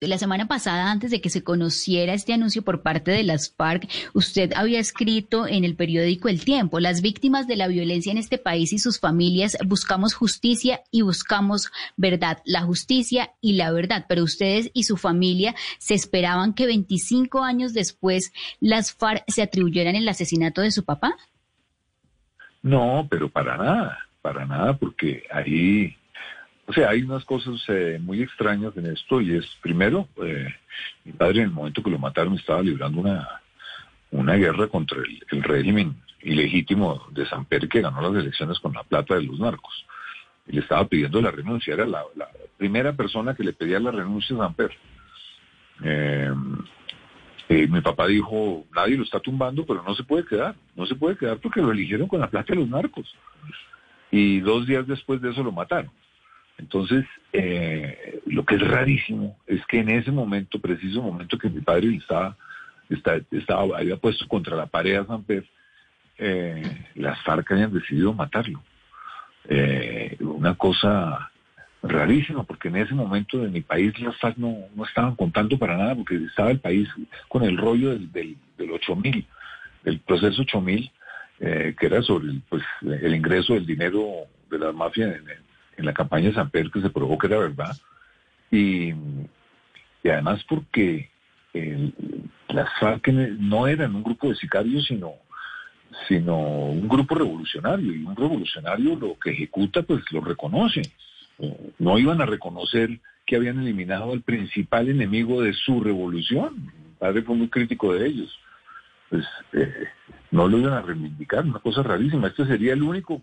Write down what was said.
La semana pasada, antes de que se conociera este anuncio por parte de las FARC, usted había escrito en el periódico El Tiempo, las víctimas de la violencia en este país y sus familias buscamos justicia y buscamos verdad, la justicia y la verdad, pero ustedes y su familia se esperaban que 25 años después las FARC se atribuyeran el asesinato de su papá. No, pero para nada, para nada, porque ahí o sea, hay unas cosas eh, muy extrañas en esto y es, primero, eh, mi padre en el momento que lo mataron estaba librando una, una guerra contra el, régimen ilegítimo de Samper que ganó las elecciones con la plata de los narcos. Y le estaba pidiendo la renuncia, era la, primera persona que le pedía la renuncia a Samper. Eh, mi papá dijo, nadie lo está tumbando, pero no se puede quedar, no se puede quedar porque lo eligieron con la plata de los narcos. Y dos días después de eso lo mataron. Entonces, eh, lo que es rarísimo es que en ese momento, preciso momento que mi padre estaba, estaba, había puesto contra la pared a San Pedro, eh, las FARC hayan decidido matarlo. Eh, una cosa rarísima, porque en ese momento de mi país las FARC no, no estaban contando para nada, porque estaba el país con el rollo del, del, del 8000, del proceso 8000, eh, que era sobre el, pues, el ingreso del dinero de la mafia en, en la campaña de San Pedro que se probó que era verdad. Y, además porque las FARC no eran un grupo de sicarios, sino, sino un grupo revolucionario. Y un revolucionario lo que ejecuta, pues lo reconoce. No iban a reconocer que habían eliminado al principal enemigo de su revolución. Mi padre fue muy crítico de ellos. Pues eh, no lo iban a reivindicar, una cosa rarísima. Este sería el único